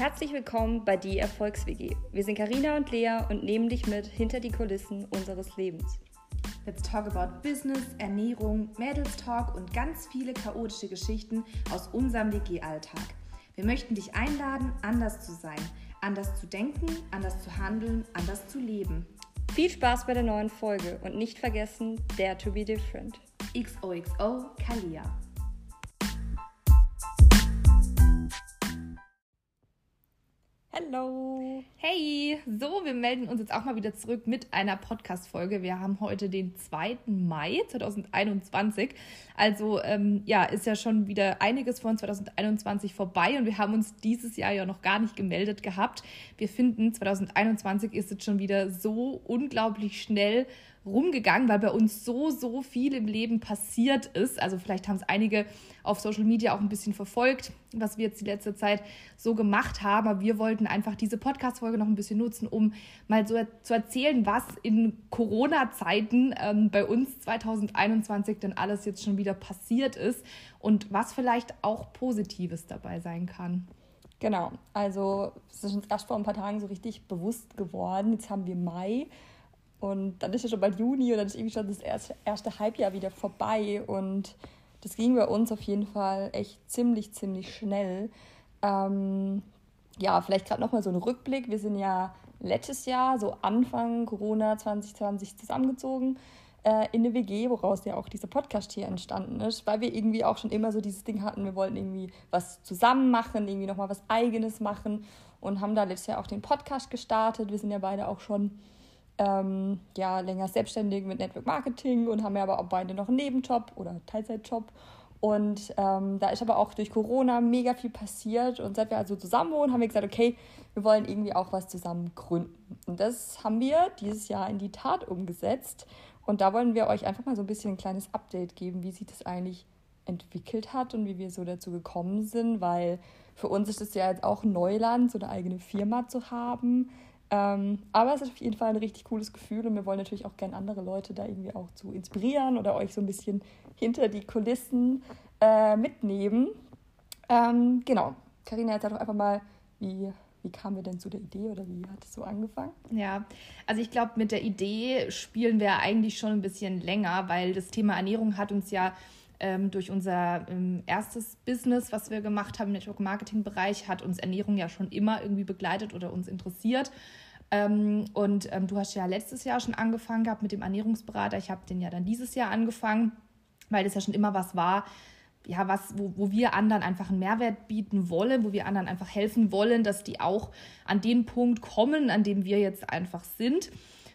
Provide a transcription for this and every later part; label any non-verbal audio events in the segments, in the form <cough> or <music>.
Herzlich willkommen bei Die Erfolgs-WG. Wir sind Karina und Lea und nehmen dich mit hinter die Kulissen unseres Lebens. Let's talk about Business, Ernährung, Mädels Talk und ganz viele chaotische Geschichten aus unserem WG-Alltag. Wir möchten dich einladen, anders zu sein, anders zu denken, anders zu handeln, anders zu leben. Viel Spaß bei der neuen Folge und nicht vergessen, Dare to be different. XOXO Kalia. Hallo. Hey, so, wir melden uns jetzt auch mal wieder zurück mit einer Podcast-Folge. Wir haben heute den 2. Mai 2021. Also, ähm, ja, ist ja schon wieder einiges von 2021 vorbei und wir haben uns dieses Jahr ja noch gar nicht gemeldet gehabt. Wir finden, 2021 ist jetzt schon wieder so unglaublich schnell rumgegangen, weil bei uns so, so viel im Leben passiert ist. Also vielleicht haben es einige auf Social Media auch ein bisschen verfolgt, was wir jetzt die letzte Zeit so gemacht haben. Aber wir wollten einfach diese Podcast-Folge noch ein bisschen nutzen, um mal so zu erzählen, was in Corona-Zeiten ähm, bei uns 2021 denn alles jetzt schon wieder passiert ist und was vielleicht auch Positives dabei sein kann. Genau, also es ist uns erst vor ein paar Tagen so richtig bewusst geworden. Jetzt haben wir Mai und dann ist ja schon bald Juni und dann ist irgendwie schon das erste, erste Halbjahr wieder vorbei. Und das ging bei uns auf jeden Fall echt ziemlich, ziemlich schnell. Ähm, ja, vielleicht gerade nochmal so ein Rückblick. Wir sind ja letztes Jahr, so Anfang Corona 2020, zusammengezogen äh, in eine WG, woraus ja auch dieser Podcast hier entstanden ist, weil wir irgendwie auch schon immer so dieses Ding hatten, wir wollten irgendwie was zusammen machen, irgendwie nochmal was Eigenes machen und haben da letztes Jahr auch den Podcast gestartet. Wir sind ja beide auch schon ähm, ja, länger selbstständig mit Network Marketing und haben ja aber auch beide noch einen Nebenjob oder Teilzeitjob. Und ähm, da ist aber auch durch Corona mega viel passiert. Und seit wir also zusammen wohnen, haben wir gesagt, okay, wir wollen irgendwie auch was zusammen gründen. Und das haben wir dieses Jahr in die Tat umgesetzt. Und da wollen wir euch einfach mal so ein bisschen ein kleines Update geben, wie sich das eigentlich entwickelt hat und wie wir so dazu gekommen sind, weil für uns ist es ja jetzt auch Neuland, so eine eigene Firma zu haben. Ähm, aber es ist auf jeden Fall ein richtig cooles Gefühl und wir wollen natürlich auch gerne andere Leute da irgendwie auch zu inspirieren oder euch so ein bisschen hinter die Kulissen äh, mitnehmen. Ähm, genau. Karina, erzähl doch einfach mal, wie, wie kamen wir denn zu der Idee oder wie hat es so angefangen? Ja, also ich glaube, mit der Idee spielen wir eigentlich schon ein bisschen länger, weil das Thema Ernährung hat uns ja ähm, durch unser ähm, erstes Business, was wir gemacht haben im Network Marketing Bereich, hat uns Ernährung ja schon immer irgendwie begleitet oder uns interessiert. Ähm, und ähm, du hast ja letztes Jahr schon angefangen gehabt mit dem Ernährungsberater. Ich habe den ja dann dieses Jahr angefangen, weil das ja schon immer was war, ja, was, wo, wo wir anderen einfach einen Mehrwert bieten wollen, wo wir anderen einfach helfen wollen, dass die auch an den Punkt kommen, an dem wir jetzt einfach sind.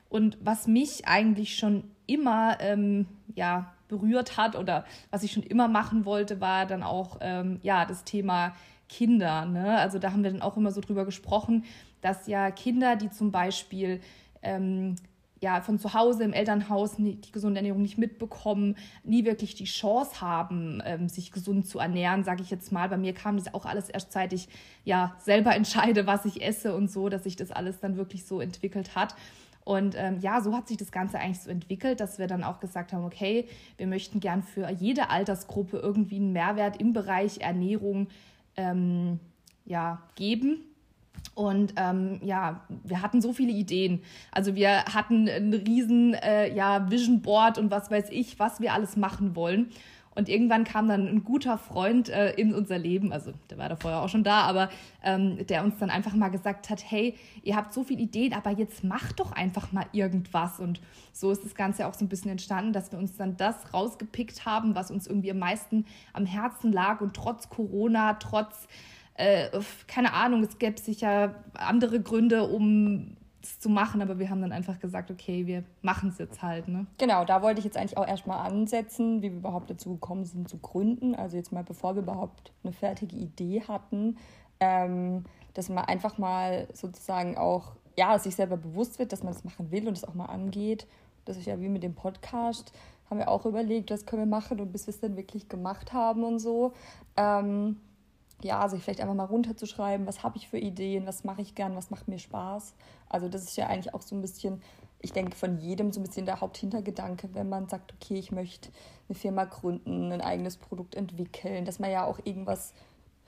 Und was mich eigentlich schon immer ähm, ja, berührt hat oder was ich schon immer machen wollte, war dann auch ähm, ja, das Thema Kinder. Ne? Also da haben wir dann auch immer so drüber gesprochen, dass ja Kinder, die zum Beispiel ähm, ja, von zu Hause im Elternhaus die gesunde Ernährung nicht mitbekommen, nie wirklich die Chance haben, ähm, sich gesund zu ernähren, sage ich jetzt mal. Bei mir kam das auch alles erst seit ich ja selber <laughs> entscheide, was ich esse und so, dass sich das alles dann wirklich so entwickelt hat. Und ähm, ja, so hat sich das Ganze eigentlich so entwickelt, dass wir dann auch gesagt haben, okay, wir möchten gern für jede Altersgruppe irgendwie einen Mehrwert im Bereich Ernährung ähm, ja, geben. Und ähm, ja, wir hatten so viele Ideen. Also wir hatten ein riesen äh, ja, Vision Board und was weiß ich, was wir alles machen wollen. Und irgendwann kam dann ein guter Freund äh, in unser Leben, also der war da vorher auch schon da, aber ähm, der uns dann einfach mal gesagt hat, hey, ihr habt so viele Ideen, aber jetzt macht doch einfach mal irgendwas. Und so ist das Ganze auch so ein bisschen entstanden, dass wir uns dann das rausgepickt haben, was uns irgendwie am meisten am Herzen lag. Und trotz Corona, trotz, äh, keine Ahnung, es gäbe sicher andere Gründe, um zu machen, aber wir haben dann einfach gesagt, okay, wir machen es jetzt halt. Ne? Genau, da wollte ich jetzt eigentlich auch erstmal ansetzen, wie wir überhaupt dazu gekommen sind zu gründen. Also jetzt mal, bevor wir überhaupt eine fertige Idee hatten, ähm, dass man einfach mal sozusagen auch, ja, sich selber bewusst wird, dass man das machen will und es auch mal angeht. Das ist ja wie mit dem Podcast, haben wir auch überlegt, was können wir machen und bis wir es dann wirklich gemacht haben und so. Ähm, ja, sich vielleicht einfach mal runterzuschreiben, was habe ich für Ideen, was mache ich gern, was macht mir Spaß. Also das ist ja eigentlich auch so ein bisschen, ich denke, von jedem so ein bisschen der Haupthintergedanke, wenn man sagt, okay, ich möchte eine Firma gründen, ein eigenes Produkt entwickeln, dass man ja auch irgendwas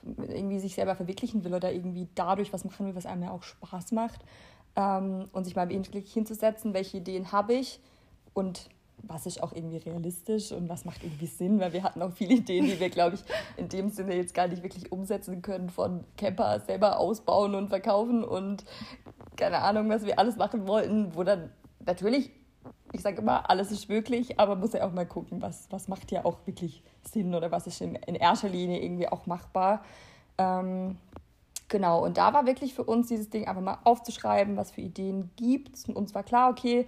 irgendwie sich selber verwirklichen will oder irgendwie dadurch was machen will, was einem ja auch Spaß macht. Ähm, und sich mal wirklich hinzusetzen, welche Ideen habe ich und was ist auch irgendwie realistisch und was macht irgendwie Sinn, weil wir hatten auch viele Ideen, die wir, glaube ich, in dem Sinne jetzt gar nicht wirklich umsetzen können, von Camper selber ausbauen und verkaufen und keine Ahnung, was wir alles machen wollten, wo dann natürlich, ich sage immer, alles ist möglich, aber muss ja auch mal gucken, was, was macht ja auch wirklich Sinn oder was ist in, in erster Linie irgendwie auch machbar. Ähm, genau, und da war wirklich für uns dieses Ding einfach mal aufzuschreiben, was für Ideen gibt. Und uns war klar, okay,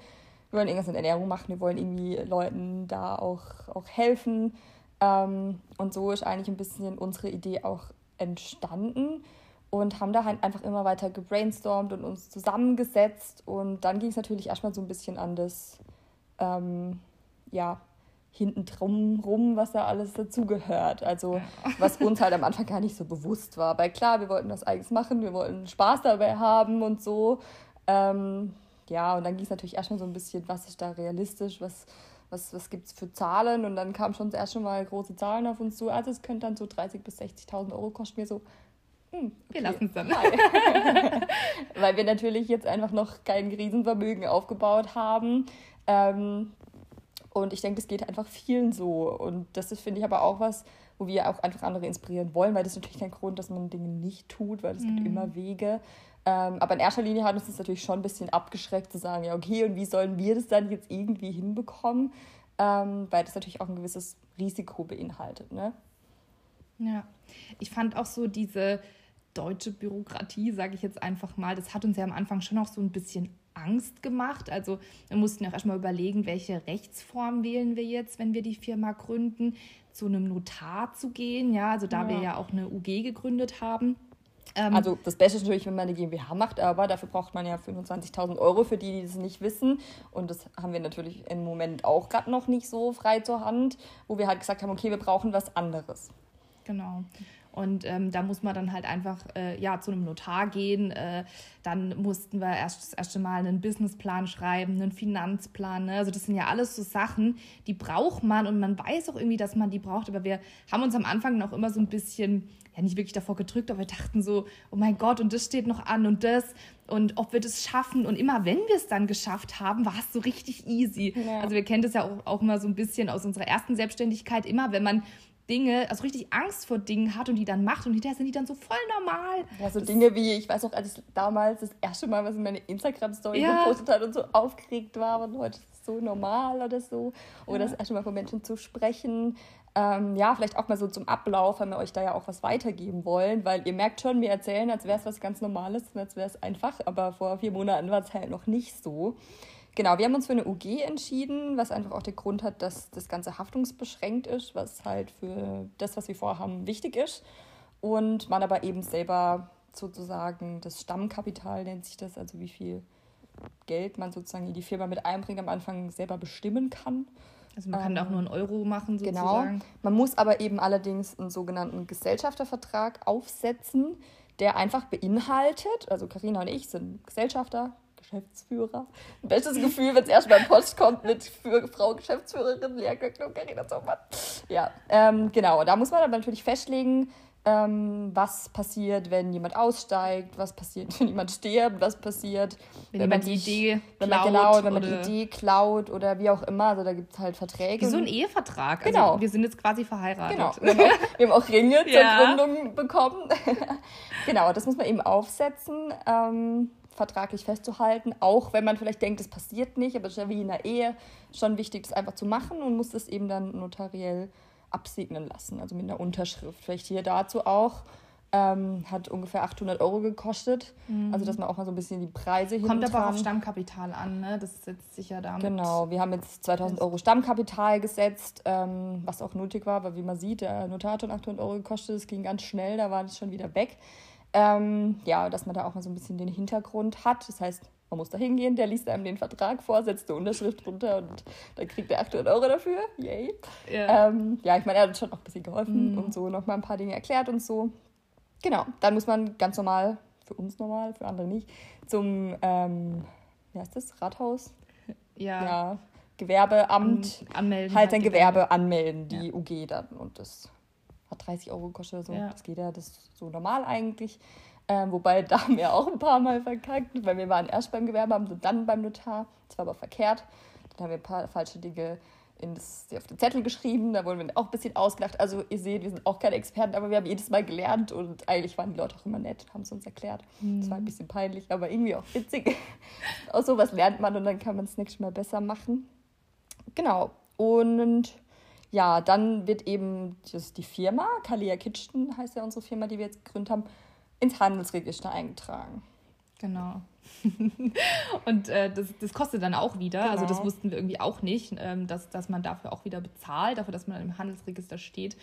wir wollen irgendwas mit Ernährung machen, wir wollen irgendwie Leuten da auch, auch helfen. Ähm, und so ist eigentlich ein bisschen unsere Idee auch entstanden und haben da halt einfach immer weiter gebrainstormt und uns zusammengesetzt. Und dann ging es natürlich erstmal so ein bisschen an das, ähm, ja, hinten drum rum, was da alles dazugehört. Also was uns halt am Anfang gar nicht so bewusst war. Weil klar, wir wollten das eigenes machen, wir wollten Spaß dabei haben und so. Ähm, ja, und dann ging es natürlich erstmal so ein bisschen, was ist da realistisch, was, was, was gibt es für Zahlen? Und dann kamen schon erst schon mal große Zahlen auf uns zu. Also es könnte dann so 30.000 bis 60.000 Euro kosten. Mir so, hm, okay. Wir lassen es dann. <laughs> Weil wir natürlich jetzt einfach noch kein Riesenvermögen aufgebaut haben. Ähm, und ich denke, es geht einfach vielen so. Und das ist, finde ich, aber auch was, wo wir auch einfach andere inspirieren wollen, weil das ist natürlich kein Grund, dass man Dinge nicht tut, weil es mhm. gibt immer Wege. Ähm, aber in erster Linie hat uns das natürlich schon ein bisschen abgeschreckt zu sagen, ja, okay, und wie sollen wir das dann jetzt irgendwie hinbekommen? Ähm, weil das natürlich auch ein gewisses Risiko beinhaltet. Ne? Ja, ich fand auch so diese deutsche Bürokratie, sage ich jetzt einfach mal, das hat uns ja am Anfang schon auch so ein bisschen Angst gemacht. Also wir mussten auch erstmal überlegen, welche Rechtsform wählen wir jetzt, wenn wir die Firma gründen, zu einem Notar zu gehen. Ja, also da ja. wir ja auch eine UG gegründet haben. Ähm, also das Beste ist natürlich, wenn man eine GmbH macht, aber dafür braucht man ja 25.000 Euro für die, die das nicht wissen. Und das haben wir natürlich im Moment auch gerade noch nicht so frei zur Hand, wo wir halt gesagt haben, okay, wir brauchen was anderes. Genau. Und ähm, da muss man dann halt einfach äh, ja, zu einem Notar gehen. Äh, dann mussten wir erst das erste Mal einen Businessplan schreiben, einen Finanzplan. Ne? Also das sind ja alles so Sachen, die braucht man und man weiß auch irgendwie, dass man die braucht. Aber wir haben uns am Anfang noch immer so ein bisschen, ja nicht wirklich davor gedrückt, aber wir dachten so, oh mein Gott, und das steht noch an und das und ob wir das schaffen. Und immer wenn wir es dann geschafft haben, war es so richtig easy. Ja. Also wir kennen das ja auch, auch mal so ein bisschen aus unserer ersten Selbstständigkeit. Immer wenn man Dinge, also richtig Angst vor Dingen hat und die dann macht und hinterher sind die dann so voll normal. Ja, so das Dinge wie, ich weiß auch, als ich damals das erste Mal was in meine Instagram-Story ja. gepostet hat und so aufgeregt war, und heute ist es so normal oder so. Oder ja. das erste Mal von Menschen zu sprechen. Ähm, ja, vielleicht auch mal so zum Ablauf, weil wir euch da ja auch was weitergeben wollen, weil ihr merkt schon, wir erzählen, als wäre es was ganz Normales und als wäre es einfach, aber vor vier Monaten war es halt noch nicht so. Genau, wir haben uns für eine UG entschieden, was einfach auch der Grund hat, dass das Ganze haftungsbeschränkt ist, was halt für das, was wir vorhaben, wichtig ist. Und man aber eben selber sozusagen das Stammkapital nennt sich das, also wie viel Geld man sozusagen in die Firma mit einbringt, am Anfang selber bestimmen kann. Also man kann ähm, auch nur einen Euro machen genau. sozusagen. Genau. Man muss aber eben allerdings einen sogenannten Gesellschaftervertrag aufsetzen, der einfach beinhaltet, also Karina und ich sind Gesellschafter, Geschäftsführer. Bestes Gefühl, wenn es erst mal Post kommt mit für Frau Geschäftsführerin Lea Göckner und Carina Zollmann. Ja, ähm, genau. Da muss man aber natürlich festlegen, ähm, was passiert, wenn jemand aussteigt, was passiert, <laughs> wenn jemand stirbt, was passiert, wenn, wenn man die Idee wenn man, genau, wenn man die Idee klaut oder wie auch immer. Also da gibt es halt Verträge. Wie so ein Ehevertrag. Also genau. wir sind jetzt quasi verheiratet. Genau. <laughs> Wir haben auch, wir haben auch Ringe ja. zur Gründung bekommen. <laughs> genau, das muss man eben aufsetzen. Ähm, vertraglich festzuhalten, auch wenn man vielleicht denkt, es passiert nicht, aber es ist ja wie in der Ehe schon wichtig, das einfach zu machen und muss das eben dann notariell absegnen lassen, also mit einer Unterschrift. Vielleicht hier dazu auch. Ähm, hat ungefähr 800 Euro gekostet. Mhm. Also, dass man auch mal so ein bisschen die Preise Kommt aber auch auf Stammkapital an, ne? Das setzt sich ja damit. Genau, wir haben jetzt 2000 Euro Stammkapital gesetzt, ähm, was auch nötig war, weil wie man sieht, der Notar hat 800 Euro gekostet, es ging ganz schnell, da war es schon wieder weg. Ähm, ja, dass man da auch mal so ein bisschen den Hintergrund hat. Das heißt, man muss da hingehen, der liest einem den Vertrag vor, setzt eine Unterschrift drunter und dann kriegt er 800 Euro dafür. Yay. Ja, ähm, ja ich meine, er hat schon auch ein bisschen geholfen mhm. und so nochmal ein paar Dinge erklärt und so. Genau, dann muss man ganz normal, für uns normal, für andere nicht, zum, ähm, wie heißt das, Rathaus? Ja. ja Gewerbeamt. An, anmelden. Halt sein Gewerbe, Gewerbe anmelden, die ja. UG dann. Und das 30 Euro gekostet oder so. Ja. Das geht ja, das ist so normal eigentlich. Ähm, wobei da haben wir auch ein paar Mal verkackt, weil wir waren erst beim Gewerbeamt und dann beim Notar. Das war aber verkehrt. Dann haben wir ein paar falsche Dinge in das, auf den Zettel geschrieben. Da wurden wir auch ein bisschen ausgelacht. Also ihr seht, wir sind auch keine Experten, aber wir haben jedes Mal gelernt und eigentlich waren die Leute auch immer nett, haben es uns erklärt. Mhm. Das war ein bisschen peinlich, aber irgendwie auch witzig. <laughs> Aus sowas lernt man und dann kann man es nächstes Mal besser machen. Genau. Und ja, dann wird eben das, die Firma, Kalia Kitchen heißt ja unsere Firma, die wir jetzt gegründet haben, ins Handelsregister eingetragen. Genau. <laughs> und äh, das, das kostet dann auch wieder. Genau. Also das genau. wussten wir irgendwie auch nicht, ähm, dass, dass man dafür auch wieder bezahlt, dafür, dass man im Handelsregister steht.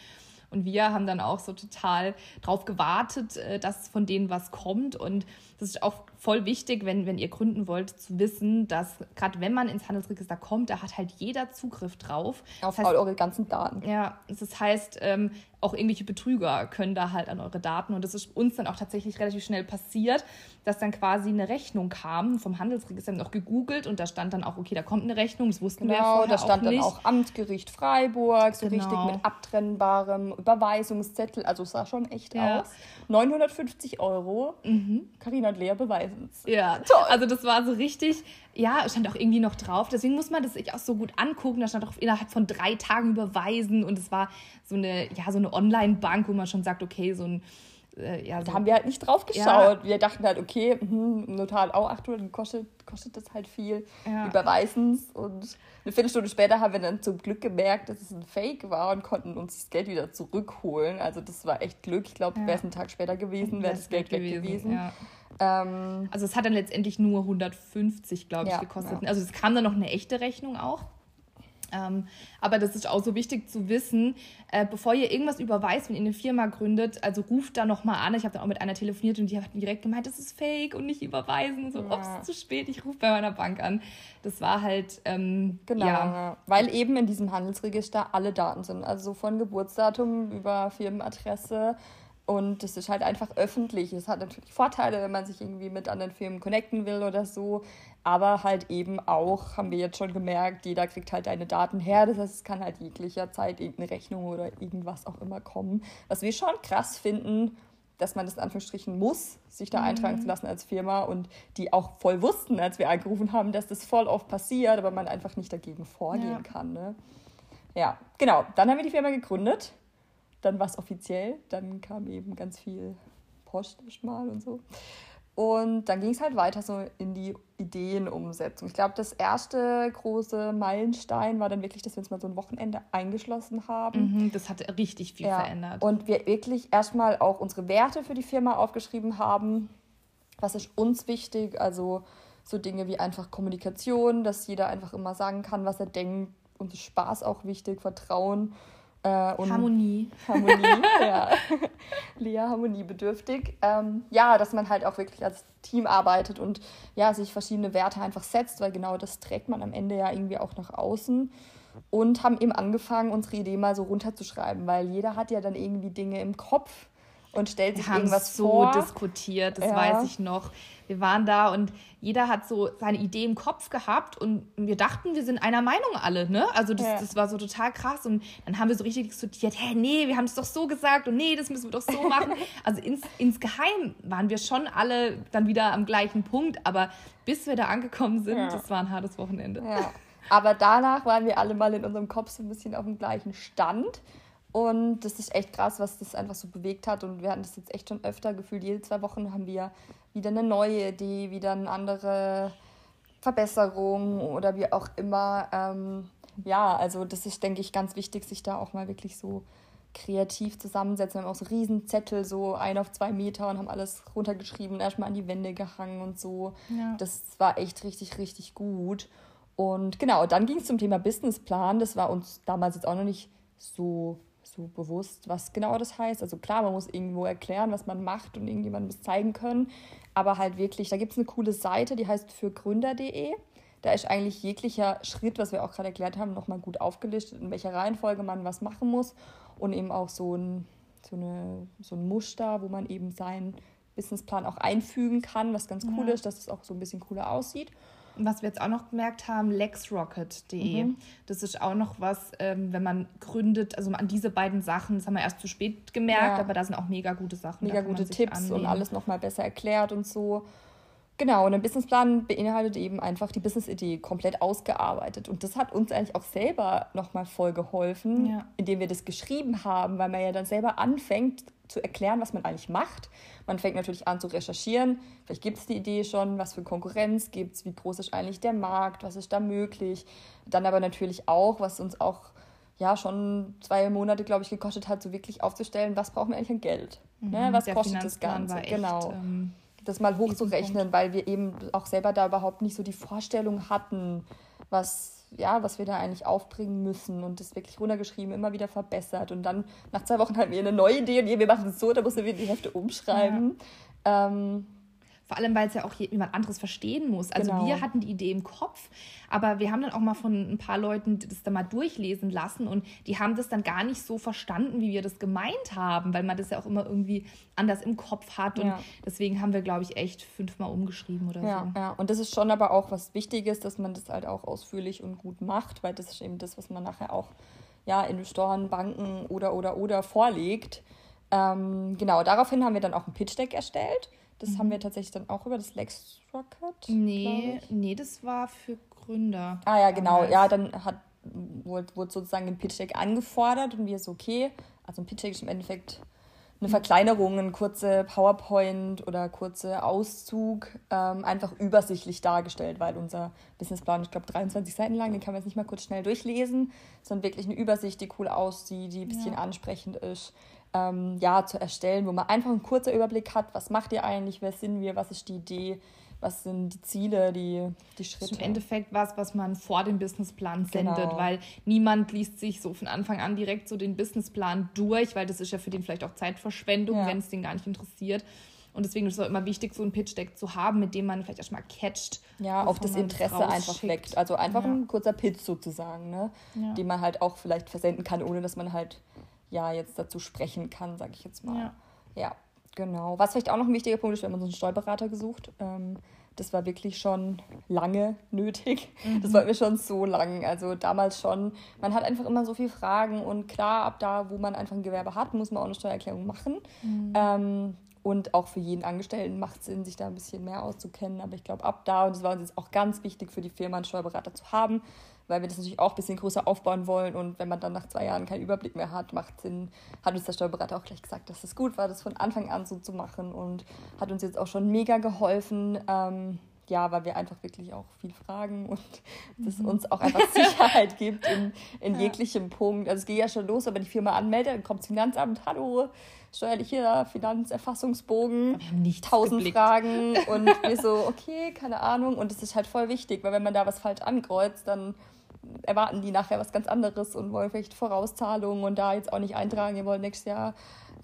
Und wir haben dann auch so total drauf gewartet, äh, dass von denen was kommt. Und das ist auch voll wichtig, wenn, wenn ihr gründen wollt, zu wissen, dass gerade wenn man ins Handelsregister kommt, da hat halt jeder Zugriff drauf. Auf das heißt, eure ganzen Daten. Ja, das heißt, ähm, auch irgendwelche Betrüger können da halt an eure Daten. Und das ist uns dann auch tatsächlich relativ schnell passiert, dass dann quasi eine Rechnung kam vom Handelsregister, haben noch gegoogelt und da stand dann auch, okay, da kommt eine Rechnung, das wussten genau, wir ja vorher da stand auch dann auch Amtsgericht Freiburg, so genau. richtig mit abtrennbarem Überweisungszettel, also es sah schon echt ja. aus. 950 Euro. Karina mhm. und Lea beweisen es. Ja, toll. Also das war so richtig, ja, stand auch irgendwie noch drauf. Deswegen muss man das sich auch so gut angucken. Da stand auch innerhalb von drei Tagen überweisen und es war so eine, ja, so eine Online-Bank, wo man schon sagt, okay, so ein äh, ja, so. Da haben wir halt nicht drauf geschaut. Ja. Wir dachten halt, okay, mh, Notar auch 800 kostet, kostet das halt viel. Ja. Überweisen es. Und eine Viertelstunde später haben wir dann zum Glück gemerkt, dass es ein Fake war und konnten uns das Geld wieder zurückholen. Also das war echt Glück. Ich glaube, ja. wäre es einen Tag später gewesen, wäre das Geld weg gewesen. gewesen. Ja. Ähm, also es hat dann letztendlich nur 150, glaube ich, gekostet. Also es kam dann noch eine echte Rechnung auch. Ähm, aber das ist auch so wichtig zu wissen, äh, bevor ihr irgendwas überweist, wenn ihr eine Firma gründet, also ruft da nochmal an. Ich habe dann auch mit einer telefoniert und die hat direkt gemeint, das ist fake und nicht überweisen. Und so, ja. ups, zu spät, ich rufe bei meiner Bank an. Das war halt, ähm, genau, ja. weil eben in diesem Handelsregister alle Daten sind. Also von Geburtsdatum über Firmenadresse, und das ist halt einfach öffentlich. Es hat natürlich Vorteile, wenn man sich irgendwie mit anderen Firmen connecten will oder so. Aber halt eben auch, haben wir jetzt schon gemerkt, jeder kriegt halt deine Daten her. Das heißt, es kann halt jeglicher Zeit irgendeine Rechnung oder irgendwas auch immer kommen. Was wir schon krass finden, dass man das in Anführungsstrichen muss, sich da mhm. eintragen zu lassen als Firma und die auch voll wussten, als wir angerufen haben, dass das voll oft passiert, aber man einfach nicht dagegen vorgehen ja. kann. Ne? Ja, genau. Dann haben wir die Firma gegründet. Dann war es offiziell. Dann kam eben ganz viel Post mal und so. Und dann ging es halt weiter so in die Ideenumsetzung. Ich glaube, das erste große Meilenstein war dann wirklich, dass wir uns mal so ein Wochenende eingeschlossen haben. Mhm, das hat richtig viel ja. verändert. Und wir wirklich erstmal auch unsere Werte für die Firma aufgeschrieben haben. Was ist uns wichtig? Also so Dinge wie einfach Kommunikation, dass jeder einfach immer sagen kann, was er denkt. Uns ist Spaß auch wichtig, Vertrauen. Äh, Harmonie. Harmonie, <laughs> ja. Lea, harmoniebedürftig. Ähm, ja, dass man halt auch wirklich als Team arbeitet und ja, sich verschiedene Werte einfach setzt, weil genau das trägt man am Ende ja irgendwie auch nach außen. Und haben eben angefangen, unsere Idee mal so runterzuschreiben, weil jeder hat ja dann irgendwie Dinge im Kopf und stellt sich irgendwas so vor. so diskutiert, das ja. weiß ich noch. Wir waren da und jeder hat so seine Idee im Kopf gehabt und wir dachten, wir sind einer Meinung alle, ne? Also das, ja. das war so total krass und dann haben wir so richtig diskutiert, hä, nee, wir haben es doch so gesagt und nee, das müssen wir doch so machen. <laughs> also ins, insgeheim waren wir schon alle dann wieder am gleichen Punkt, aber bis wir da angekommen sind, ja. das war ein hartes Wochenende. Ja. Aber danach waren wir alle mal in unserem Kopf so ein bisschen auf dem gleichen Stand. Und das ist echt krass, was das einfach so bewegt hat. Und wir hatten das jetzt echt schon öfter gefühlt. Jede zwei Wochen haben wir wieder eine neue Idee, wieder eine andere Verbesserung oder wie auch immer. Ähm, ja, also das ist, denke ich, ganz wichtig, sich da auch mal wirklich so kreativ zusammensetzen. Wir haben auch so Riesenzettel, so ein auf zwei Meter und haben alles runtergeschrieben, erstmal an die Wände gehangen und so. Ja. Das war echt richtig, richtig gut. Und genau, dann ging es zum Thema Businessplan. Das war uns damals jetzt auch noch nicht so so bewusst, was genau das heißt. Also klar, man muss irgendwo erklären, was man macht und irgendjemandem das zeigen können. Aber halt wirklich, da gibt es eine coole Seite, die heißt fürgründer.de. Da ist eigentlich jeglicher Schritt, was wir auch gerade erklärt haben, nochmal gut aufgelistet, in welcher Reihenfolge man was machen muss. Und eben auch so ein, so eine, so ein Muster, wo man eben seinen Businessplan auch einfügen kann, was ganz cool ja. ist, dass es auch so ein bisschen cooler aussieht. Was wir jetzt auch noch gemerkt haben, lexrocket.de. Mhm. Das ist auch noch was, ähm, wenn man gründet, also an diese beiden Sachen, das haben wir erst zu spät gemerkt, ja. aber da sind auch mega gute Sachen. Mega gute Tipps annehmen. und alles nochmal besser erklärt und so. Genau, und ein Businessplan beinhaltet eben einfach die Business-Idee komplett ausgearbeitet. Und das hat uns eigentlich auch selber nochmal voll geholfen, ja. indem wir das geschrieben haben, weil man ja dann selber anfängt zu erklären, was man eigentlich macht. Man fängt natürlich an zu recherchieren. Vielleicht gibt es die Idee schon, was für Konkurrenz gibt es, wie groß ist eigentlich der Markt, was ist da möglich. Dann aber natürlich auch, was uns auch ja schon zwei Monate, glaube ich, gekostet hat, so wirklich aufzustellen, was brauchen wir eigentlich an Geld? Mhm, ne? Was kostet das Ganze? Echt, genau. Ähm das mal hochzurechnen, weil wir eben auch selber da überhaupt nicht so die Vorstellung hatten, was, ja, was wir da eigentlich aufbringen müssen und das wirklich runtergeschrieben, immer wieder verbessert. Und dann nach zwei Wochen hatten wir eine neue Idee und wir machen es so, da mussten wir die Hefte umschreiben. Ja. Ähm, vor allem, weil es ja auch jemand anderes verstehen muss. Also genau. wir hatten die Idee im Kopf, aber wir haben dann auch mal von ein paar Leuten das dann mal durchlesen lassen und die haben das dann gar nicht so verstanden, wie wir das gemeint haben, weil man das ja auch immer irgendwie anders im Kopf hat. Und ja. deswegen haben wir, glaube ich, echt fünfmal umgeschrieben oder ja, so. Ja, und das ist schon aber auch was Wichtiges, dass man das halt auch ausführlich und gut macht, weil das ist eben das, was man nachher auch ja, Investoren, Banken oder oder oder vorlegt. Ähm, genau, daraufhin haben wir dann auch ein Pitch-Deck erstellt das mhm. haben wir tatsächlich dann auch über das Lex Rocket. Nee, nee, das war für Gründer. Ah ja, genau. Ja, dann hat, wurde, wurde sozusagen ein Pitch Deck angefordert und wir so, okay, also ein Pitch Deck ist im Endeffekt eine Verkleinerung, ein kurze PowerPoint oder kurze Auszug, ähm, einfach übersichtlich dargestellt, weil unser Businessplan, ich glaube, 23 Seiten lang, den kann man jetzt nicht mal kurz schnell durchlesen, sondern wirklich eine Übersicht, die cool aussieht, die ein bisschen ja. ansprechend ist ähm, ja, zu erstellen, wo man einfach einen kurzen Überblick hat, was macht ihr eigentlich, wer sind wir, was ist die Idee, was sind die Ziele, die, die Schritte. Im Endeffekt was, was man vor dem Businessplan sendet, genau. weil niemand liest sich so von Anfang an direkt so den Businessplan durch, weil das ist ja für den vielleicht auch Zeitverschwendung, ja. wenn es den gar nicht interessiert. Und deswegen ist es auch immer wichtig, so ein Pitch-Deck zu haben, mit dem man vielleicht erstmal catcht. Ja, auf das Interesse einfach weckt. Also einfach ja. ein kurzer Pitch sozusagen, ne? Ja. den man halt auch vielleicht versenden kann, ohne dass man halt ja jetzt dazu sprechen kann, sage ich jetzt mal. Ja. ja. genau. Was vielleicht auch noch ein wichtiger Punkt ist, wir haben uns einen Steuerberater gesucht. Ähm, das war wirklich schon lange nötig. Mhm. Das wollten wir schon so lang. Also damals schon. Man hat einfach immer so viele Fragen und klar, ab da, wo man einfach ein Gewerbe hat, muss man auch eine Steuererklärung machen. Mhm. Ähm, und auch für jeden Angestellten macht es Sinn, sich da ein bisschen mehr auszukennen. Aber ich glaube, ab da, und es war uns jetzt auch ganz wichtig für die Firma, einen Steuerberater zu haben, weil wir das natürlich auch ein bisschen größer aufbauen wollen. Und wenn man dann nach zwei Jahren keinen Überblick mehr hat, macht Sinn, hat uns der Steuerberater auch gleich gesagt, dass es gut war, das von Anfang an so zu machen und hat uns jetzt auch schon mega geholfen. Ähm, ja, weil wir einfach wirklich auch viel fragen und <laughs> das mhm. uns auch einfach <laughs> Sicherheit gibt in, in ja. jeglichem Punkt. Also es geht ja schon los, wenn man die Firma anmeldet, dann kommt das Finanzamt, hallo, steuerlicher Finanzerfassungsbogen, tausend Fragen und <laughs> wir so, okay, keine Ahnung. Und es ist halt voll wichtig, weil wenn man da was falsch ankreuzt, dann erwarten die nachher was ganz anderes und wollen vielleicht Vorauszahlungen und da jetzt auch nicht eintragen, ihr wollt nächstes Jahr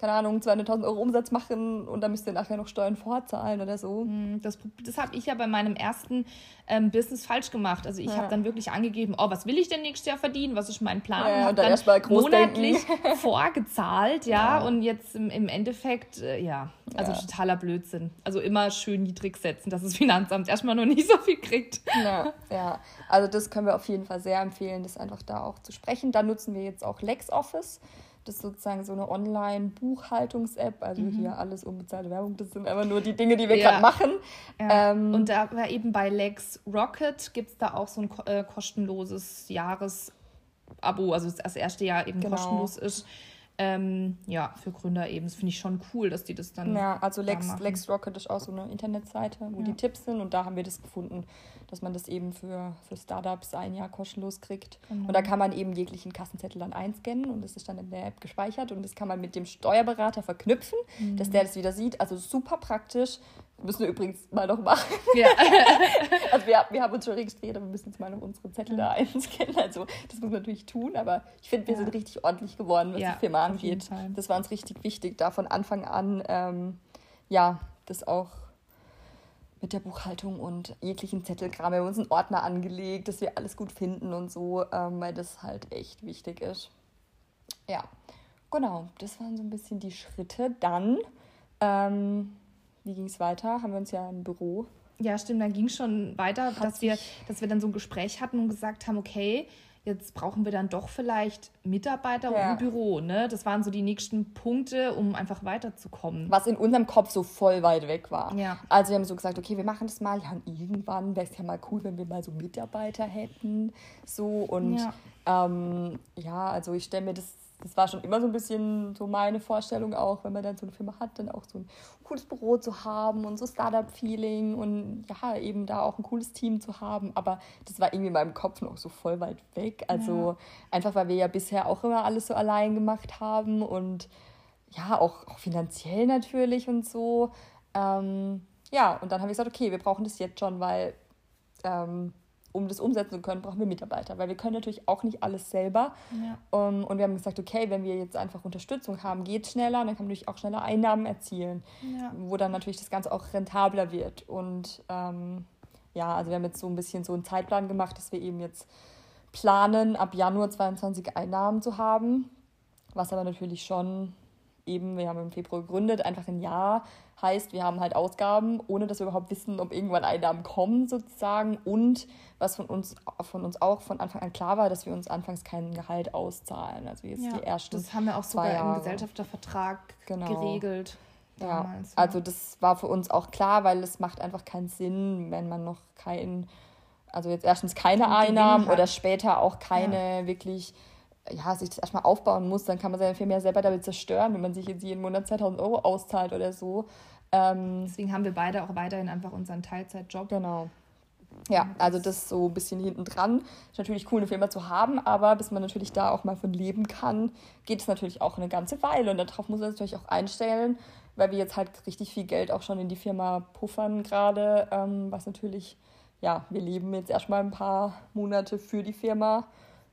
keine Ahnung, 200.000 Euro Umsatz machen und dann müsst ihr nachher noch Steuern vorzahlen oder so. Hm, das, das habe ich ja bei meinem ersten ähm, Business falsch gemacht. Also ich ja. habe dann wirklich angegeben, oh, was will ich denn nächstes Jahr verdienen? Was ist mein Plan? Ja, und, dann, dann monatlich <laughs> vorgezahlt, ja, ja, Und jetzt im, im Endeffekt, äh, ja, also totaler Blödsinn. Also immer schön niedrig setzen, dass das Finanzamt erstmal noch nicht so viel kriegt. Ja, ja. Also das können wir auf jeden Fall sehr empfehlen, das einfach da auch zu sprechen. Da nutzen wir jetzt auch LexOffice. Das ist sozusagen so eine Online-Buchhaltungs-App. Also mhm. hier alles unbezahlte Werbung. Das sind einfach nur die Dinge, die wir ja. gerade machen. Ja. Ähm, und da war eben bei Lex Rocket gibt es da auch so ein äh, kostenloses Jahresabo, also das erste Jahr eben genau. kostenlos ist. Ähm, ja, für Gründer eben. Das finde ich schon cool, dass die das dann. Ja, also Lex, da Lex Rocket ist auch so eine Internetseite, wo ja. die Tipps sind und da haben wir das gefunden, dass man das eben für, für Startups ein Jahr kostenlos kriegt. Genau. Und da kann man eben jeglichen Kassenzettel dann einscannen und das ist dann in der App gespeichert und das kann man mit dem Steuerberater verknüpfen, mhm. dass der das wieder sieht. Also super praktisch. Müssen wir übrigens mal noch machen. <laughs> Ja. <laughs> also wir, wir haben uns schon registriert, aber wir müssen jetzt mal noch unsere Zettel ja. da einscannen. Also das muss man natürlich tun, aber ich finde, wir ja. sind richtig ordentlich geworden, was ja, die Firma angeht. Das war uns richtig wichtig, da von Anfang an ähm, ja, das auch mit der Buchhaltung und jeglichen Zettelkram. Wir haben uns einen Ordner angelegt, dass wir alles gut finden und so, ähm, weil das halt echt wichtig ist. Ja, genau, das waren so ein bisschen die Schritte. Dann, ähm, wie ging es weiter? Haben wir uns ja ein Büro Ja, stimmt, dann ging es schon weiter, dass wir, dass wir dann so ein Gespräch hatten und gesagt haben, okay, jetzt brauchen wir dann doch vielleicht Mitarbeiter ja. und ein Büro. Ne? Das waren so die nächsten Punkte, um einfach weiterzukommen. Was in unserem Kopf so voll weit weg war. Ja. Also wir haben so gesagt, okay, wir machen das mal. Ja, und irgendwann wäre es ja mal cool, wenn wir mal so Mitarbeiter hätten. So und ja, ähm, ja also ich stelle mir das das war schon immer so ein bisschen so meine Vorstellung auch, wenn man dann so eine Firma hat, dann auch so ein cooles Büro zu haben und so Startup-Feeling und ja, eben da auch ein cooles Team zu haben. Aber das war irgendwie in meinem Kopf noch so voll weit weg. Also ja. einfach, weil wir ja bisher auch immer alles so allein gemacht haben und ja, auch, auch finanziell natürlich und so. Ähm, ja, und dann habe ich gesagt, okay, wir brauchen das jetzt schon, weil ähm, um das umsetzen zu können, brauchen wir Mitarbeiter, weil wir können natürlich auch nicht alles selber. Ja. Um, ähm, und wir haben gesagt, okay, wenn wir jetzt einfach Unterstützung haben, geht es schneller, dann kann man natürlich auch schneller Einnahmen erzielen, ja. wo dann natürlich das Ganze auch rentabler wird. Und ähm, ja, also wir haben jetzt so ein bisschen so einen Zeitplan gemacht, dass wir eben jetzt planen, ab Januar 22 Einnahmen zu haben, was aber natürlich schon eben, wir haben im Februar gegründet, einfach ein Jahr heißt, wir haben halt Ausgaben, ohne dass wir überhaupt wissen, ob irgendwann Einnahmen kommen sozusagen. Und was von uns, von uns auch von Anfang an klar war, dass wir uns anfangs kein Gehalt auszahlen. Also jetzt ja, die ersten Das haben wir auch sogar Jahre. im Gesellschaftervertrag genau. geregelt. Damals, ja, also das war für uns auch klar, weil es macht einfach keinen Sinn, wenn man noch kein, also jetzt erstens keine Einnahmen oder später auch keine ja. wirklich ja, sich das erstmal aufbauen muss, dann kann man seine Firma ja selber damit zerstören, wenn man sich jetzt jeden Monat 2000 Euro auszahlt oder so. Ähm, Deswegen haben wir beide auch weiterhin einfach unseren Teilzeitjob. Genau. Ja, also das so ein bisschen hinten dran. Ist natürlich cool, eine Firma zu haben, aber bis man natürlich da auch mal von leben kann, geht es natürlich auch eine ganze Weile. Und darauf muss man sich natürlich auch einstellen, weil wir jetzt halt richtig viel Geld auch schon in die Firma puffern gerade, ähm, was natürlich, ja, wir leben jetzt erstmal ein paar Monate für die Firma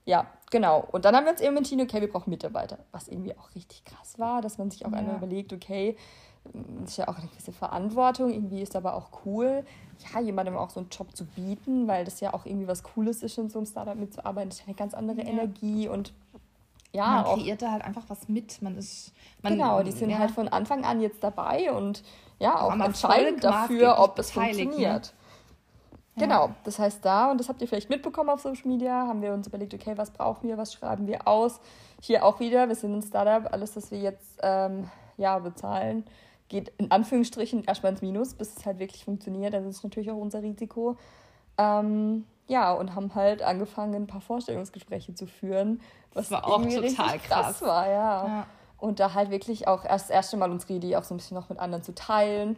ja, genau. Und dann haben wir uns eben entschieden, okay, wir brauchen Mitarbeiter. Was irgendwie auch richtig krass war, dass man sich auch ja. einmal überlegt, okay, das ist ja auch eine gewisse Verantwortung, irgendwie ist aber auch cool, ja, jemandem auch so einen Job zu bieten, weil das ja auch irgendwie was Cooles ist, in so einem Startup mitzuarbeiten. Das ist eine ganz andere ja. Energie und ja, man auch, kreiert da halt einfach was mit. Man ist, man, genau, die sind ja. halt von Anfang an jetzt dabei und ja, auch entscheidend dafür, ob es ne? Genau, das heißt da, und das habt ihr vielleicht mitbekommen auf Social Media, haben wir uns überlegt, okay, was brauchen wir, was schreiben wir aus. Hier auch wieder, wir sind ein Startup, alles, was wir jetzt ähm, ja, bezahlen, geht in Anführungsstrichen erstmal ins Minus, bis es halt wirklich funktioniert. Das ist natürlich auch unser Risiko. Ähm, ja, und haben halt angefangen, ein paar Vorstellungsgespräche zu führen. Was das war auch total krass. krass war, ja. ja. Und da halt wirklich auch erst das erste Mal unsere Idee auch so ein bisschen noch mit anderen zu teilen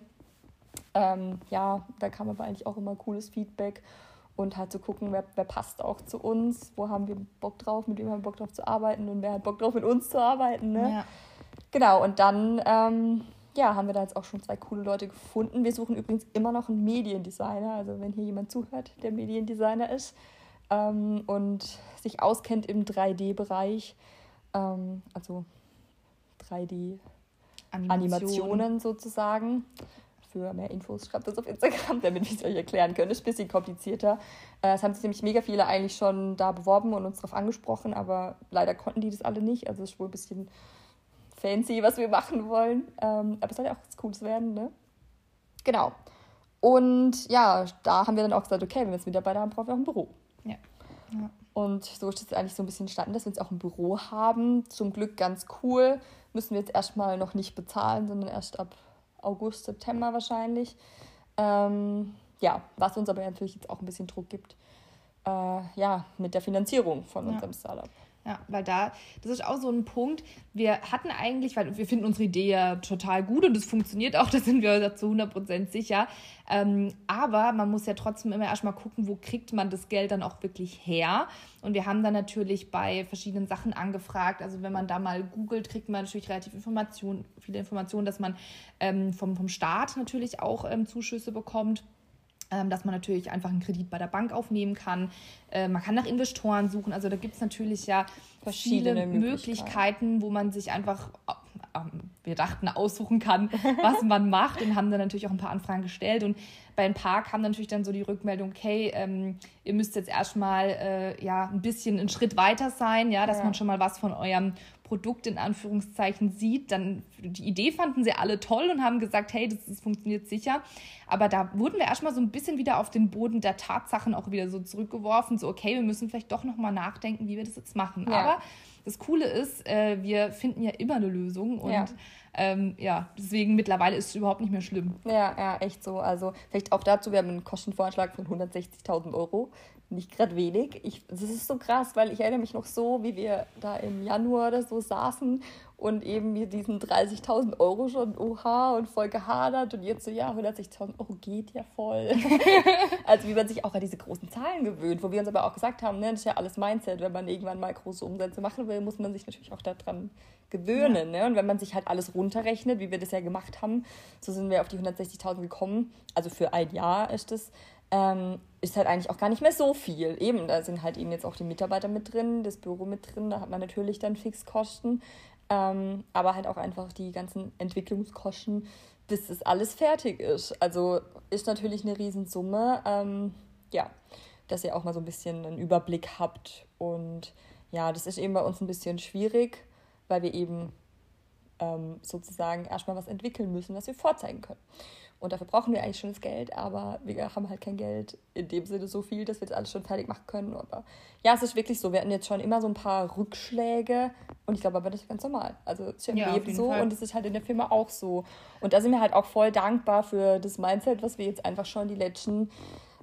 ähm, ja, da kam aber eigentlich auch immer cooles Feedback und halt zu gucken, wer, wer passt auch zu uns, wo haben wir Bock drauf, mit wem haben wir Bock drauf zu arbeiten und wer hat Bock drauf, mit uns zu arbeiten. Ne? Ja. Genau, und dann ähm, ja, haben wir da jetzt auch schon zwei coole Leute gefunden. Wir suchen übrigens immer noch einen Mediendesigner, also wenn hier jemand zuhört, der Mediendesigner ist ähm, und sich auskennt im 3D-Bereich, ähm, also 3D-Animationen sozusagen für mehr Infos schreibt uns auf Instagram, <laughs> damit wir es euch erklären können. Ist ein bisschen komplizierter. Äh, es haben sich nämlich mega viele eigentlich schon da beworben und uns darauf angesprochen, aber leider konnten die das alle nicht. Also es ist wohl ein bisschen fancy, was wir machen wollen. Ähm, aber es soll ja auch was Cooles werden, ne? Genau. Und ja, da haben wir dann auch gesagt, okay, wenn wir jetzt Mitarbeiter haben, brauchen wir auch ein Büro. Ja. ja. Und so ist es eigentlich so ein bisschen entstanden, dass wir jetzt auch ein Büro haben. Zum Glück ganz cool. Müssen wir jetzt erstmal noch nicht bezahlen, sondern erst ab August, September wahrscheinlich. Ähm, ja, was uns aber natürlich jetzt auch ein bisschen Druck gibt, äh, ja, mit der Finanzierung von ja. unserem Startup. Ja, weil da, das ist auch so ein Punkt. Wir hatten eigentlich, weil wir finden unsere Idee ja total gut und es funktioniert auch, <laughs> da sind wir zu 100% sicher. Ähm, aber man muss ja trotzdem immer erstmal gucken, wo kriegt man das Geld dann auch wirklich her. Und wir haben dann natürlich bei verschiedenen Sachen angefragt. Also wenn man da mal googelt, kriegt man natürlich relativ Informationen, viele Informationen, dass man ähm, vom, vom Staat natürlich auch ähm, Zuschüsse bekommt dass man natürlich einfach einen Kredit bei der Bank aufnehmen kann. Äh, man kann nach Investoren suchen. Also da gibt es natürlich ja verschiedene Möglichkeiten. Möglichkeiten, wo man sich einfach ähm, wir dachten, aussuchen kann, was <laughs> man macht und haben dann natürlich auch ein paar Anfragen gestellt. Und bei ein paar kam natürlich dann so die Rückmeldung, okay, ähm, ihr müsst jetzt erstmal äh, ja, ein bisschen einen Schritt weiter sein, ja, dass ja. man schon mal was von eurem Produkt in Anführungszeichen sieht. Dann die Idee fanden sie alle toll und haben gesagt, hey, das, das funktioniert sicher. Aber da wurden wir erstmal so ein bisschen wieder auf den Boden der Tatsachen auch wieder so zurückgeworfen, so okay, wir müssen vielleicht doch nochmal nachdenken, wie wir das jetzt machen. Ja. Aber das Coole ist, äh, wir finden ja immer eine Lösung und ja. Ähm, ja, deswegen mittlerweile ist es überhaupt nicht mehr schlimm. Ja, ja, echt so. Also vielleicht auch dazu, wir haben einen Kostenvoranschlag von 160.000 Euro. Nicht gerade wenig. Ich, das ist so krass, weil ich erinnere mich noch so, wie wir da im Januar oder so saßen und eben mit diesen 30.000 Euro schon, oha, und voll gehadert und jetzt so, ja, 160.000 Euro geht ja voll. <laughs> also wie man sich auch an diese großen Zahlen gewöhnt, wo wir uns aber auch gesagt haben, ne, das ist ja alles Mindset, wenn man irgendwann mal große Umsätze machen will, muss man sich natürlich auch daran gewöhnen. Ja. Ne? Und wenn man sich halt alles runterrechnet, wie wir das ja gemacht haben, so sind wir auf die 160.000 gekommen, also für ein Jahr ist das, ähm, ist halt eigentlich auch gar nicht mehr so viel. Eben, da sind halt eben jetzt auch die Mitarbeiter mit drin, das Büro mit drin, da hat man natürlich dann Fixkosten. Ähm, aber halt auch einfach die ganzen Entwicklungskosten, bis das alles fertig ist. Also ist natürlich eine Riesensumme. Ähm, ja, dass ihr auch mal so ein bisschen einen Überblick habt. Und ja, das ist eben bei uns ein bisschen schwierig, weil wir eben ähm, sozusagen erstmal was entwickeln müssen, was wir vorzeigen können. Und dafür brauchen wir eigentlich schon das Geld, aber wir haben halt kein Geld in dem Sinne so viel, dass wir das alles schon fertig machen können. Aber ja, es ist wirklich so. Wir hatten jetzt schon immer so ein paar Rückschläge und ich glaube aber, das ist ganz normal. Also es ist ja im ja, Leben so Fall. und es ist halt in der Firma auch so. Und da sind wir halt auch voll dankbar für das Mindset, was wir jetzt einfach schon die letzten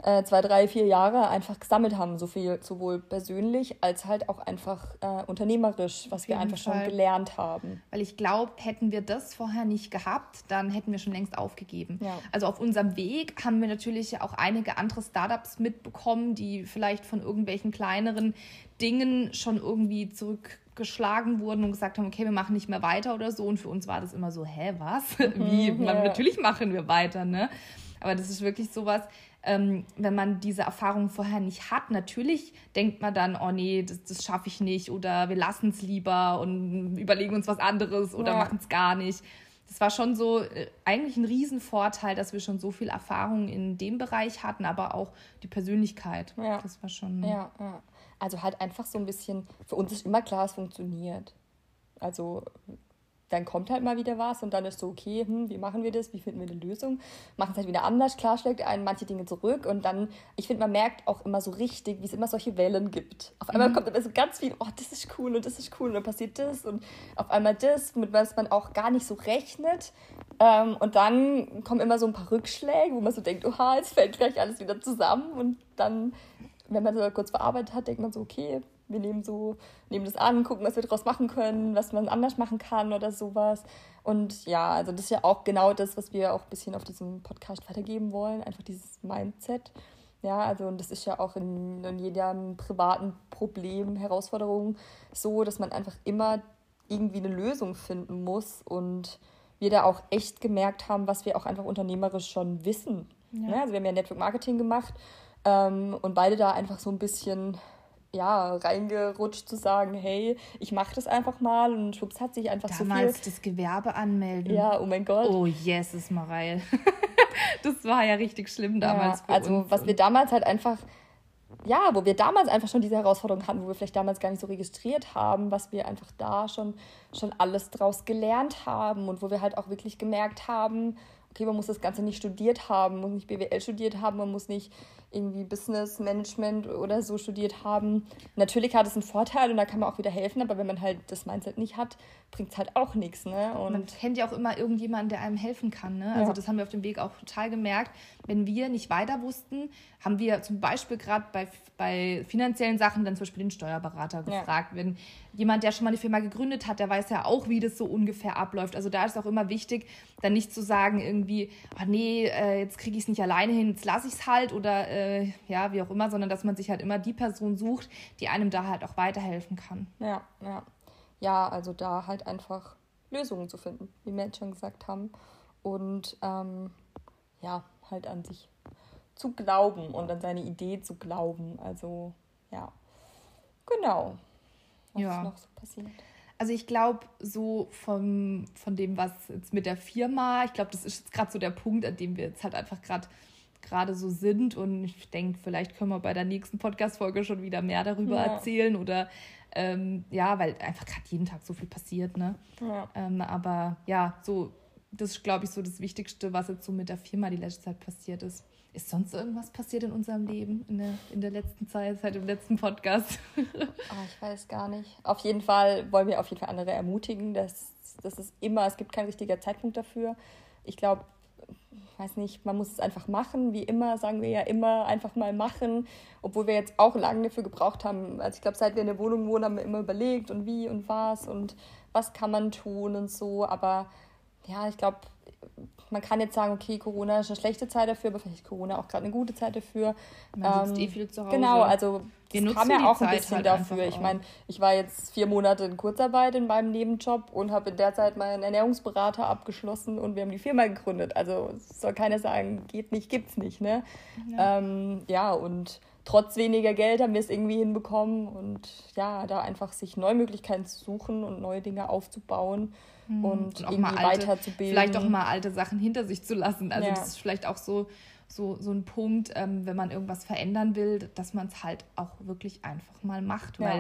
äh, zwei, drei, vier Jahre einfach gesammelt haben, so viel sowohl persönlich als halt auch einfach äh, unternehmerisch, was wir einfach Fall. schon gelernt haben. Weil ich glaube, hätten wir das vorher nicht gehabt, dann hätten wir schon längst aufgegeben. Ja. Also auf unserem Weg haben wir natürlich auch einige andere Startups mitbekommen, die vielleicht von irgendwelchen kleineren Dingen schon irgendwie zurückgeschlagen wurden und gesagt haben, okay, wir machen nicht mehr weiter oder so. Und für uns war das immer so, hä, was? <laughs> Wie? Mhm, ja. Natürlich machen wir weiter, ne? Aber das ist wirklich sowas, ähm, wenn man diese Erfahrung vorher nicht hat, natürlich denkt man dann, oh nee, das, das schaffe ich nicht oder wir lassen es lieber und überlegen uns was anderes oder ja. machen es gar nicht. Das war schon so äh, eigentlich ein Riesenvorteil, dass wir schon so viel Erfahrung in dem Bereich hatten, aber auch die Persönlichkeit. Ja. Das war schon. Ja, ja. Also halt einfach so ein bisschen, für uns ist immer klar, es funktioniert. Also dann kommt halt mal wieder was und dann ist so, okay, hm, wie machen wir das, wie finden wir eine Lösung, machen es halt wieder anders, klar schlägt einen manche Dinge zurück und dann, ich finde, man merkt auch immer so richtig, wie es immer solche Wellen gibt. Auf einmal mhm. kommt immer so ganz viel, oh, das ist cool und das ist cool und dann passiert das und auf einmal das, mit was man auch gar nicht so rechnet ähm, und dann kommen immer so ein paar Rückschläge, wo man so denkt, oha, jetzt fällt gleich alles wieder zusammen und dann, wenn man so kurz verarbeitet hat, denkt man so, okay, wir nehmen so, nehmen das an, gucken, was wir daraus machen können, was man anders machen kann oder sowas. Und ja, also das ist ja auch genau das, was wir auch ein bisschen auf diesem Podcast weitergeben wollen, einfach dieses Mindset. Ja, also und das ist ja auch in, in jedem privaten Problem, Herausforderung so, dass man einfach immer irgendwie eine Lösung finden muss und wir da auch echt gemerkt haben, was wir auch einfach unternehmerisch schon wissen. Ja. Ja, also wir haben ja Network Marketing gemacht ähm, und beide da einfach so ein bisschen ja, reingerutscht zu sagen, hey, ich mache das einfach mal und schwupps hat sich einfach Damals so viel... das Gewerbe anmelden. Ja, oh mein Gott. Oh, yes, ist Mareil. <laughs> das war ja richtig schlimm damals ja, Also, was wir damals halt einfach... Ja, wo wir damals einfach schon diese Herausforderung hatten, wo wir vielleicht damals gar nicht so registriert haben, was wir einfach da schon, schon alles draus gelernt haben und wo wir halt auch wirklich gemerkt haben, okay, man muss das Ganze nicht studiert haben, muss nicht BWL studiert haben, man muss nicht irgendwie Business Management oder so studiert haben. Natürlich hat es einen Vorteil und da kann man auch wieder helfen, aber wenn man halt das Mindset nicht hat, bringt es halt auch nichts. Ne? Und man kennt ja auch immer irgendjemanden, der einem helfen kann. Ne? Also ja. das haben wir auf dem Weg auch total gemerkt. Wenn wir nicht weiter wussten, haben wir zum Beispiel gerade bei, bei finanziellen Sachen dann zum Beispiel den Steuerberater gefragt. Ja. Wenn jemand, der schon mal eine Firma gegründet hat, der weiß ja auch, wie das so ungefähr abläuft. Also da ist auch immer wichtig, dann nicht zu sagen irgendwie, oh nee, äh, jetzt kriege ich es nicht alleine hin, jetzt lasse ich es halt oder äh, ja, wie auch immer, sondern dass man sich halt immer die Person sucht, die einem da halt auch weiterhelfen kann. Ja, ja. Ja, also da halt einfach Lösungen zu finden, wie wir jetzt schon gesagt haben. Und ähm, ja, halt an sich zu glauben und an seine Idee zu glauben. Also ja, genau. Was ja. ist noch so passiert? Also ich glaube, so vom, von dem, was jetzt mit der Firma, ich glaube, das ist jetzt gerade so der Punkt, an dem wir jetzt halt einfach gerade gerade so sind. Und ich denke, vielleicht können wir bei der nächsten Podcast-Folge schon wieder mehr darüber ja. erzählen. Oder ähm, ja, weil einfach gerade jeden Tag so viel passiert, ne? Ja. Ähm, aber ja, so, das ist, glaube ich, so das Wichtigste, was jetzt so mit der Firma die letzte Zeit passiert ist. Ist sonst irgendwas passiert in unserem Leben in der, in der letzten Zeit, seit dem letzten Podcast? oh, <laughs> ich weiß gar nicht. Auf jeden Fall wollen wir auf jeden Fall andere ermutigen. dass das ist immer, es gibt keinen richtigen Zeitpunkt dafür. Ich glaube, weiß nicht, man muss es einfach machen. Wie immer sagen wir ja immer einfach mal machen, obwohl wir jetzt auch lange dafür gebraucht haben. Also ich glaube, seit wir in der Wohnung wohnen, haben wir immer überlegt und wie und was und was kann man tun und so. Aber ja, ich glaube, man kann jetzt sagen, okay, Corona ist eine schlechte Zeit dafür, aber vielleicht ist Corona auch gerade eine gute Zeit dafür. Man sitzt ähm, eh viel zu Hause. Genau, also wir das kam ja auch ein bisschen halt dafür. Ich meine, ich war jetzt vier Monate in Kurzarbeit in meinem Nebenjob und habe in der Zeit meinen Ernährungsberater abgeschlossen und wir haben die Firma gegründet. Also soll keiner sagen, geht nicht, gibt's nicht. Ne? Ja, ähm, ja und trotz weniger Geld haben wir es irgendwie hinbekommen und ja, da einfach sich neue Möglichkeiten zu suchen und neue Dinge aufzubauen mhm. und, und irgendwie alte, weiterzubilden. Vielleicht auch mal alte Sachen hinter sich zu lassen. Also ja. das ist vielleicht auch so, so, so ein Punkt, ähm, wenn man irgendwas verändern will, dass man es halt auch wirklich einfach mal macht, ja. weil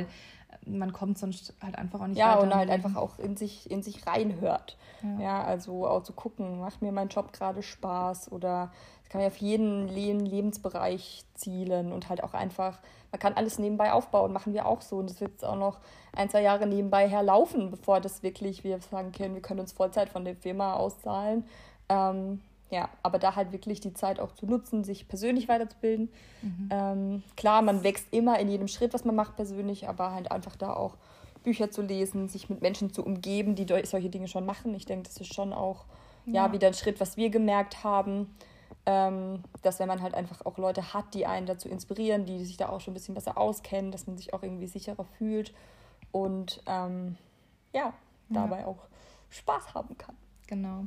äh, man kommt sonst halt einfach auch nicht ja, weiter. Ja, und halt einfach auch in sich, in sich reinhört. Ja. ja, also auch zu gucken, macht mir mein Job gerade Spaß oder kann man auf jeden Lebensbereich zielen und halt auch einfach, man kann alles nebenbei aufbauen, machen wir auch so. Und das wird jetzt auch noch ein, zwei Jahre nebenbei herlaufen, bevor das wirklich, wir sagen können, wir können uns Vollzeit von der Firma auszahlen. Ähm, ja, aber da halt wirklich die Zeit auch zu nutzen, sich persönlich weiterzubilden. Mhm. Ähm, klar, man wächst immer in jedem Schritt, was man macht persönlich, aber halt einfach da auch Bücher zu lesen, sich mit Menschen zu umgeben, die solche Dinge schon machen. Ich denke, das ist schon auch ja. ja wieder ein Schritt, was wir gemerkt haben ähm, dass wenn man halt einfach auch Leute hat, die einen dazu inspirieren, die sich da auch schon ein bisschen besser auskennen, dass man sich auch irgendwie sicherer fühlt und ähm, ja, dabei ja. auch Spaß haben kann. Genau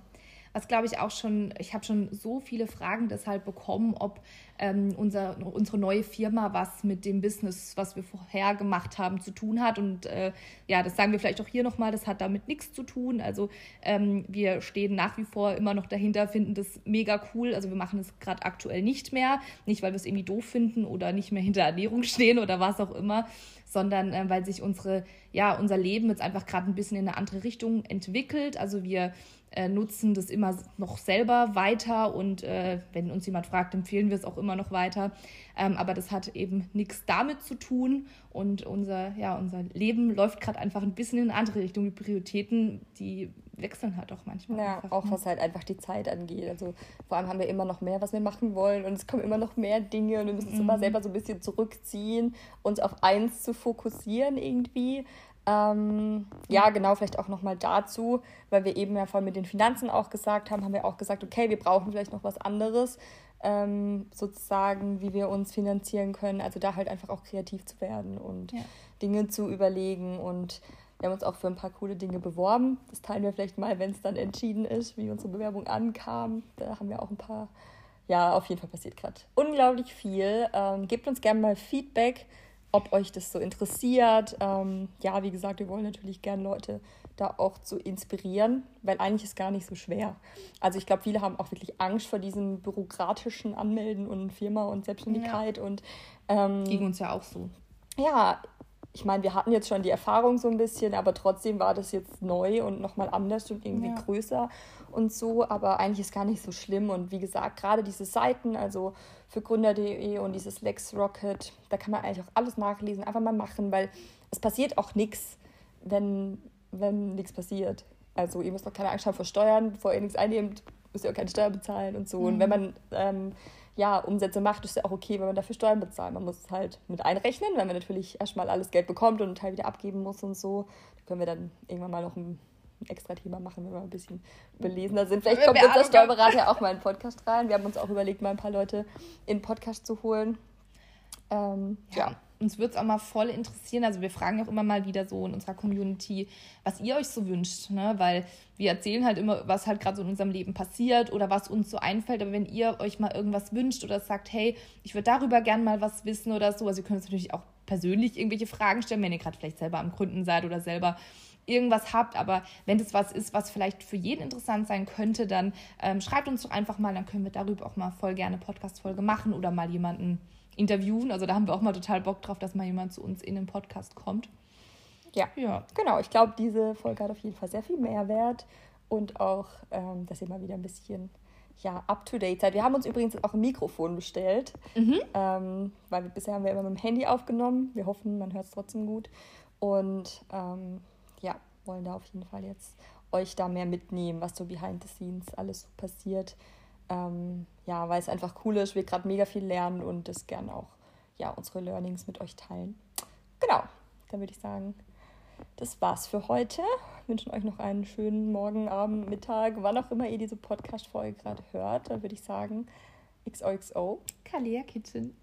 was glaube ich auch schon, ich habe schon so viele Fragen deshalb bekommen, ob ähm, unser, unsere neue Firma was mit dem Business, was wir vorher gemacht haben, zu tun hat. Und äh, ja, das sagen wir vielleicht auch hier nochmal, das hat damit nichts zu tun. Also ähm, wir stehen nach wie vor immer noch dahinter, finden das mega cool. Also wir machen es gerade aktuell nicht mehr. Nicht, weil wir es irgendwie doof finden oder nicht mehr hinter Ernährung <laughs> stehen oder was auch immer, sondern äh, weil sich unsere, ja, unser Leben jetzt einfach gerade ein bisschen in eine andere Richtung entwickelt. Also wir äh, nutzen das immer noch selber weiter und äh, wenn uns jemand fragt, empfehlen wir es auch immer noch weiter. Ähm, aber das hat eben nichts damit zu tun und unser, ja, unser Leben läuft gerade einfach ein bisschen in eine andere Richtung. Die Prioritäten, die wechseln halt auch manchmal. Ja, einfach, auch ne? was halt einfach die Zeit angeht. Also vor allem haben wir immer noch mehr, was wir machen wollen und es kommen immer noch mehr Dinge und wir müssen uns mhm. immer selber so ein bisschen zurückziehen, uns auf eins zu fokussieren irgendwie. Ähm, ja, genau, vielleicht auch nochmal dazu, weil wir eben ja vorhin mit den Finanzen auch gesagt haben, haben wir auch gesagt, okay, wir brauchen vielleicht noch was anderes, ähm, sozusagen, wie wir uns finanzieren können. Also da halt einfach auch kreativ zu werden und ja. Dinge zu überlegen. Und wir haben uns auch für ein paar coole Dinge beworben. Das teilen wir vielleicht mal, wenn es dann entschieden ist, wie unsere Bewerbung ankam. Da haben wir auch ein paar, ja, auf jeden Fall passiert gerade unglaublich viel. Ähm, gebt uns gerne mal Feedback ob euch das so interessiert. Ähm, ja, wie gesagt, wir wollen natürlich gerne Leute da auch zu inspirieren, weil eigentlich ist gar nicht so schwer. Also ich glaube, viele haben auch wirklich Angst vor diesem bürokratischen Anmelden und Firma und Selbstständigkeit ja. und ähm, gegen uns ja auch so. Ja, ich meine, wir hatten jetzt schon die Erfahrung so ein bisschen, aber trotzdem war das jetzt neu und nochmal anders und irgendwie ja. größer und so. Aber eigentlich ist gar nicht so schlimm. Und wie gesagt, gerade diese Seiten, also für Gründer.de und dieses Lex Rocket, da kann man eigentlich auch alles nachlesen, einfach mal machen, weil es passiert auch nichts, wenn, wenn nichts passiert. Also ihr müsst auch keine Angst haben vor Steuern, bevor ihr nichts einnehmt, müsst ihr auch keine Steuer bezahlen und so. Mhm. Und wenn man ähm, ja, Umsätze macht, ist ja auch okay, wenn man dafür Steuern bezahlt. Man muss es halt mit einrechnen, wenn man natürlich erstmal alles Geld bekommt und einen Teil wieder abgeben muss und so. Da können wir dann irgendwann mal noch ein extra Thema machen, wenn wir ein bisschen belesener sind. Vielleicht kommt unser Steuerberater ja auch mal in den Podcast rein. Wir haben uns auch überlegt, mal ein paar Leute in den Podcast zu holen. Ähm, ja. ja. Uns würde es auch mal voll interessieren. Also wir fragen auch immer mal wieder so in unserer Community, was ihr euch so wünscht. Ne? Weil wir erzählen halt immer, was halt gerade so in unserem Leben passiert oder was uns so einfällt. Aber wenn ihr euch mal irgendwas wünscht oder sagt, hey, ich würde darüber gern mal was wissen oder so, also ihr könnt uns natürlich auch persönlich irgendwelche Fragen stellen, wenn ihr gerade vielleicht selber am Gründen seid oder selber irgendwas habt. Aber wenn das was ist, was vielleicht für jeden interessant sein könnte, dann ähm, schreibt uns doch einfach mal, dann können wir darüber auch mal voll gerne Podcast-Folge machen oder mal jemanden interviewen. Also da haben wir auch mal total Bock drauf, dass mal jemand zu uns in den Podcast kommt. Ja, ja. genau. Ich glaube, diese Folge hat auf jeden Fall sehr viel Mehrwert und auch, ähm, dass ihr mal wieder ein bisschen ja, up to date seid. Wir haben uns übrigens auch ein Mikrofon bestellt, mhm. ähm, weil bisher haben wir immer mit dem Handy aufgenommen. Wir hoffen, man hört es trotzdem gut. Und ähm, wollen da auf jeden Fall jetzt euch da mehr mitnehmen, was so behind the scenes alles so passiert. Ähm, ja, weil es einfach cool ist, wir gerade mega viel lernen und das gerne auch ja, unsere Learnings mit euch teilen. Genau, dann würde ich sagen, das war's für heute. Wünschen euch noch einen schönen Morgen, Abend, Mittag, wann auch immer ihr diese Podcast-Folge gerade hört. Dann würde ich sagen, XOXO. Kalia Kitchen.